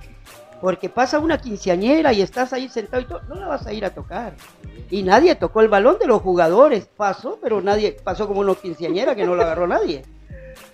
[SPEAKER 4] Porque pasa una quinceañera y estás ahí sentado y todo, no la vas a ir a tocar. Y nadie tocó el balón de los jugadores. Pasó, pero nadie, pasó como una quinceañera que no lo agarró nadie.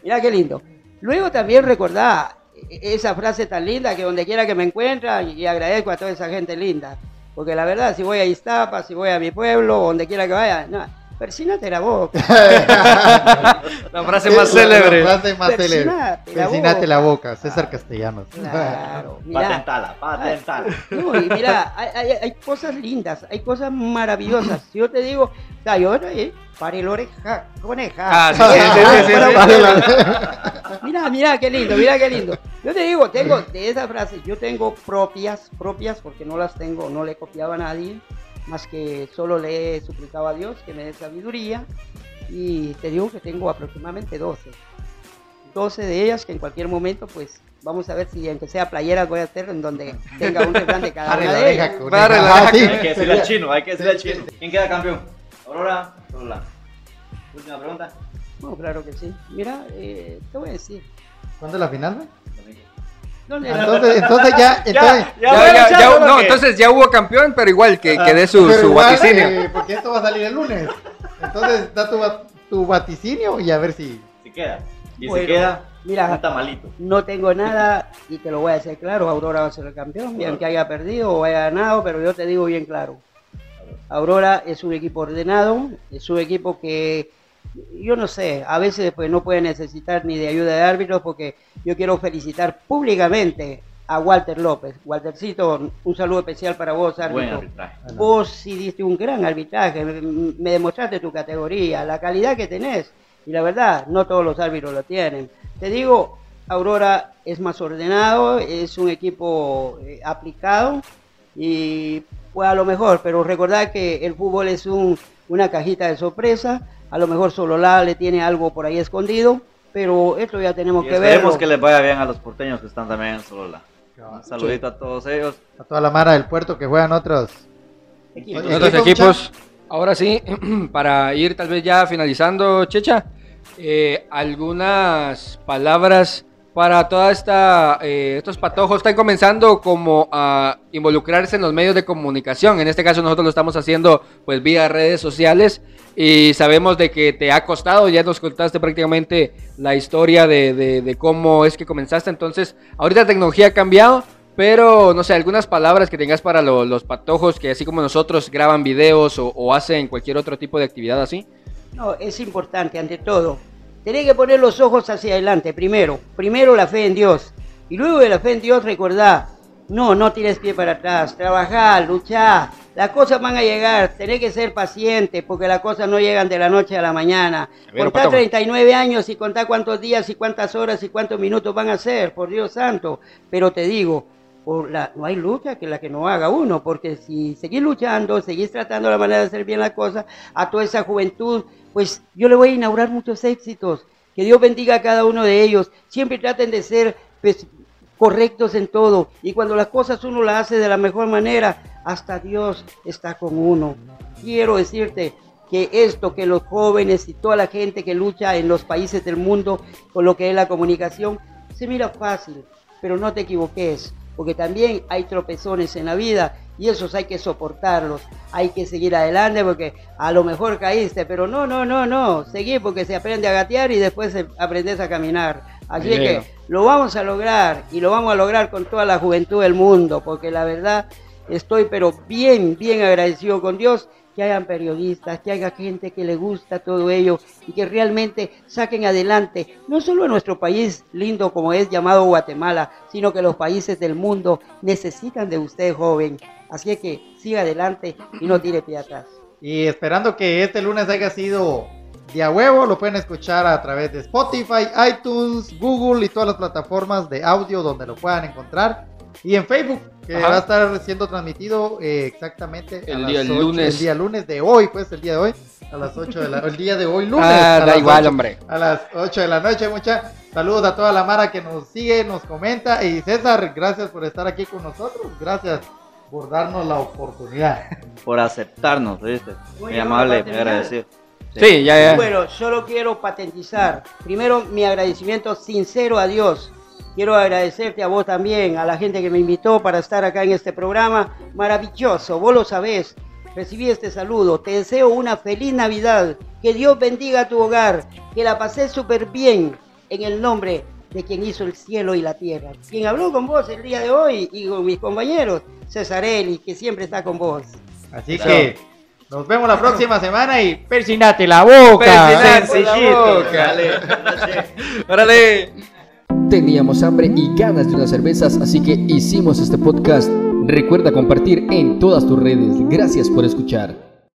[SPEAKER 4] Mira qué lindo. Luego también recordá esa frase tan linda que donde quiera que me encuentra y agradezco a toda esa gente linda. Porque la verdad, si voy a Iztapa, si voy a mi pueblo, donde quiera que vaya, no, Persínate la boca.
[SPEAKER 3] La frase más
[SPEAKER 2] La
[SPEAKER 3] célebre.
[SPEAKER 2] frase más célebre.
[SPEAKER 4] Persínate la
[SPEAKER 2] Persínate la
[SPEAKER 4] boca.
[SPEAKER 2] César Castellanos.
[SPEAKER 4] Claro, mira.
[SPEAKER 5] Patentala, patentala.
[SPEAKER 4] No, y mira, hay, hay- hay cosas lindas, hay cosas maravillosas. Si yo te digo, yo eh, para el oreja, coneja.
[SPEAKER 3] Ah, sí, sí, sí, sí, sí, sí.
[SPEAKER 2] La-
[SPEAKER 4] Mira, mira qué lindo, mira qué lindo. Yo te digo, tengo de esas frases, yo tengo propias, propias, porque no las tengo, no le copiaba a nadie, más que solo le he suplicado a Dios que me dé sabiduría. Y te digo que tengo aproximadamente 12. 12 de ellas que en cualquier momento, pues, vamos a ver si aunque sea playeras voy a hacer en donde tenga un refrán de cada una de ellas.
[SPEAKER 2] Ah,
[SPEAKER 5] Hay que decirle al chino, hay que decirle al chino. ¿Quién queda campeón? Aurora, Sololá. Última pregunta.
[SPEAKER 4] No, claro que sí. Mira, eh, te voy a decir.
[SPEAKER 2] ¿Cuándo es la final? Entonces, entonces ya, entonces,
[SPEAKER 3] Ya, ya,
[SPEAKER 5] bueno,
[SPEAKER 3] ya,
[SPEAKER 5] solo
[SPEAKER 3] no,
[SPEAKER 5] que-
[SPEAKER 3] entonces ya hubo campeón, pero igual que, que dé su,
[SPEAKER 2] pero
[SPEAKER 3] su
[SPEAKER 2] igual,
[SPEAKER 3] vaticinio.
[SPEAKER 2] eh, porque esto va a salir el lunes. Entonces, da tu, tu vaticinio y a ver si.
[SPEAKER 5] Si queda. Y
[SPEAKER 4] Bueno,
[SPEAKER 5] si queda,
[SPEAKER 4] mira.
[SPEAKER 5] un tamalito.
[SPEAKER 4] No tengo nada y te lo voy a decir claro, Aurora va a ser el campeón, bien que haya perdido o haya ganado, pero yo te digo bien claro. Aurora es un equipo ordenado, es un equipo que yo no sé, a veces pues no puede necesitar ni de ayuda de árbitros porque yo quiero felicitar públicamente a Walter López. Waltercito, un saludo especial para vos,
[SPEAKER 5] Buen
[SPEAKER 4] árbitro.
[SPEAKER 5] arbitraje.
[SPEAKER 4] Vos sí diste un gran arbitraje, me, me demostraste tu categoría, la calidad que tenés. Y la verdad, no todos los árbitros lo tienen. Te digo, Aurora es más ordenado, es un equipo eh, aplicado y pues a lo mejor, pero recordad que el fútbol es un, una cajita de sorpresa, a lo mejor solo la le tiene algo por ahí escondido, pero esto ya tenemos
[SPEAKER 5] Y
[SPEAKER 4] que
[SPEAKER 5] esperemos
[SPEAKER 4] verlo.
[SPEAKER 5] que les vaya bien a los porteños que están también en Solola. Un saludito a todos ellos.
[SPEAKER 2] A toda la mara del puerto que juegan otros.
[SPEAKER 4] Equipo.
[SPEAKER 2] Oye,
[SPEAKER 3] Otros
[SPEAKER 2] ¿Equipo,
[SPEAKER 3] equipos. Ahora sí, para ir tal vez ya finalizando, Checha, eh, algunas palabras para toda esta, eh, estos patojos están comenzando como a involucrarse en los medios de comunicación. En este caso nosotros lo estamos haciendo pues vía redes sociales y sabemos de que te ha costado, ya nos contaste prácticamente la historia de, de- de cómo es que comenzaste. Entonces, ahorita la tecnología ha cambiado, pero no sé, algunas palabras que tengas para lo- los patojos que así como nosotros graban videos o, o hacen cualquier otro tipo de actividad así.
[SPEAKER 4] No, es importante ante todo. Tenés que poner los ojos hacia adelante primero. Primero la fe en Dios. Y luego de la fe en Dios recordá, no, no tires pie para atrás. Trabajá, luchá. Las cosas van a llegar. Tenés que ser paciente porque las cosas no llegan de la noche a la mañana.
[SPEAKER 3] Pero,
[SPEAKER 4] Contá
[SPEAKER 3] Patojo.
[SPEAKER 4] 39 años y contá cuántos días y cuántas horas y cuántos minutos van a ser, por Dios santo. Pero te digo, la, no hay lucha que la que no haga uno, porque si seguís luchando, seguís tratando la manera de hacer bien las cosas, a toda esa juventud, pues yo le voy a inaugurar muchos éxitos. Que Dios bendiga a cada uno de ellos. Siempre traten de ser pues, correctos en todo. Y cuando las cosas uno las hace de la mejor manera, hasta Dios está con uno. Quiero decirte que esto que los jóvenes y toda la gente que lucha en los países del mundo con lo que es la comunicación, se mira fácil, pero no te equivoques, porque también hay tropezones en la vida y esos hay que soportarlos, hay que seguir adelante porque a lo mejor caíste, pero no, no, no, no, seguir porque se aprende a gatear y después aprendes a caminar. Así es que lo vamos a lograr y lo vamos a lograr con toda la juventud del mundo, porque la verdad estoy pero bien, bien agradecido con Dios que hayan periodistas, que haya gente que le gusta todo ello y que realmente saquen adelante no solo a nuestro país lindo como es llamado Guatemala, sino que los países del mundo necesitan de usted, joven. Así que siga adelante y no tire pie atrás.
[SPEAKER 2] Y esperando que este lunes haya sido de a huevo, lo pueden escuchar a través de Spotify, iTunes, Google y todas las plataformas de audio donde lo puedan encontrar. Y en Facebook, que
[SPEAKER 3] Ajá.
[SPEAKER 2] va a estar siendo transmitido eh, exactamente
[SPEAKER 3] El
[SPEAKER 2] a
[SPEAKER 3] día
[SPEAKER 2] las ocho-
[SPEAKER 3] lunes.
[SPEAKER 2] El día lunes de hoy, pues el día de hoy, a las 8 de la El día de hoy, lunes.
[SPEAKER 3] Ah,
[SPEAKER 2] a
[SPEAKER 3] da
[SPEAKER 2] las
[SPEAKER 3] igual,
[SPEAKER 2] ocho-
[SPEAKER 3] hombre.
[SPEAKER 2] A las 8 de la noche, muchas saludos a toda la Mara que nos sigue, nos comenta. Y César, gracias por estar aquí con nosotros. Gracias por darnos la oportunidad.
[SPEAKER 5] Por aceptarnos, ¿viste? Muy
[SPEAKER 4] Oye,
[SPEAKER 5] amable, muy agradecido.
[SPEAKER 3] Sí, ya, ya.
[SPEAKER 4] Bueno, solo quiero patentizar. Primero, mi agradecimiento sincero a Dios. Quiero agradecerte a vos también, a la gente que me invitó para estar acá en este programa. Maravilloso, vos lo sabés. Recibí este saludo. Te deseo una feliz Navidad. Que Dios bendiga tu hogar. Que la pases súper bien en el nombre de quien hizo el cielo y la tierra. Quien habló con vos el día de hoy y con mis compañeros, Cesarelli, que siempre está con vos.
[SPEAKER 2] Así
[SPEAKER 5] Claro.
[SPEAKER 2] que Nos vemos la próxima semana y persinate la boca.
[SPEAKER 4] Persinate.
[SPEAKER 5] Sencillito.
[SPEAKER 4] boca.
[SPEAKER 5] Dale.
[SPEAKER 4] ¡Órale!
[SPEAKER 3] Teníamos hambre y ganas de unas cervezas, así que hicimos este podcast. Recuerda compartir en todas tus redes. Gracias por escuchar.